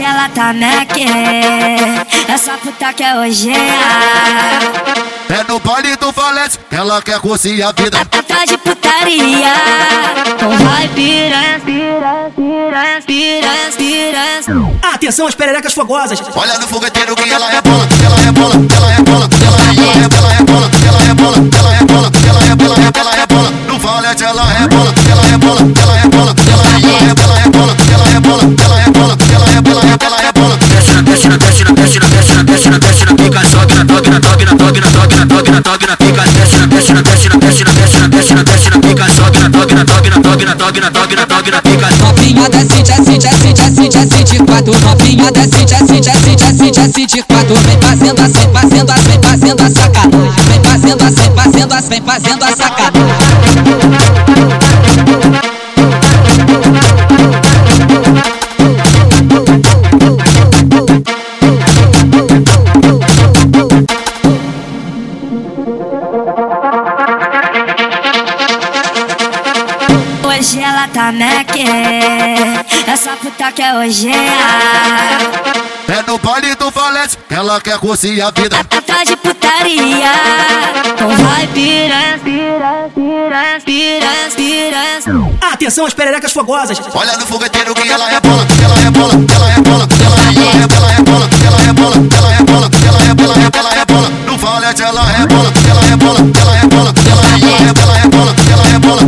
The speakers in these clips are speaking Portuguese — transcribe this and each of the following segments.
ela tá meque. Essa puta quer hoje. É no baile do valete, ela quer curtir a vida. Tá de putaria. Então vai piranha, piranha, piranha, piranha, piranha. Atenção às pererecas fogosas. Olha no fogueteiro que ela ela rebola, ela rebola, ela rebola, ela rebola, ela rebola, na, toque na, toque na, pica, desce na, desce na, desce na, desce na, desce na, desce na, desce na pica, sobe na, toque na, toque na, toque na, toque na, toque na, toque na pica. Novinha desce, desce, desce, desce, desce de quatro. Novinha desce, desce, desce, desce, desce de quatro. Vem fazendo assim, fazendo assim, fazendo a sacanagem. Vem fazendo assim, fazendo vem fazendo a sacanagem. Tá meque. Essa puta quer hoje. É no baile do valete, ela quer curtir a vida. Tá de putaria. Então vai piranha, piranha, piranha, piranha, piranha. Atenção às pererecas fogosas. Olha no fogueteiro que ela rebola, ela rebola, ela rebola, ela rebola, ela rebola, ela rebola, ela rebola, ela rebola, ela rebola. No valete ela rebola, ela rebola, ela rebola, ela rebola, ela rebola, ela rebola, ela rebola,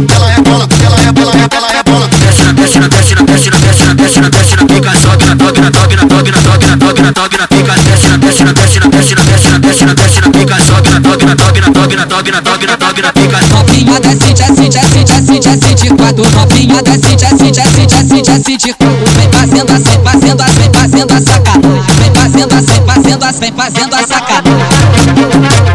desce na, desce na, desce na, desce na, pica, sobe na, toque na, toque na, toque na, toque na, toque na, toque na pica, desce na, desce na, desce na, desce na, desce na, desce na, desce na pica, sobe na, toque na, toque na, toque na, toque na, toque na, toque na pica. Novinha desce, desce, desce, desce, desce de quatro. Novinha desce, desce, desce, desce, desce de quatro. Vem fazendo assim, fazendo assim, fazendo a sacanagem. Vem fazendo assim, fazendo assim, fazendo a sacanagem.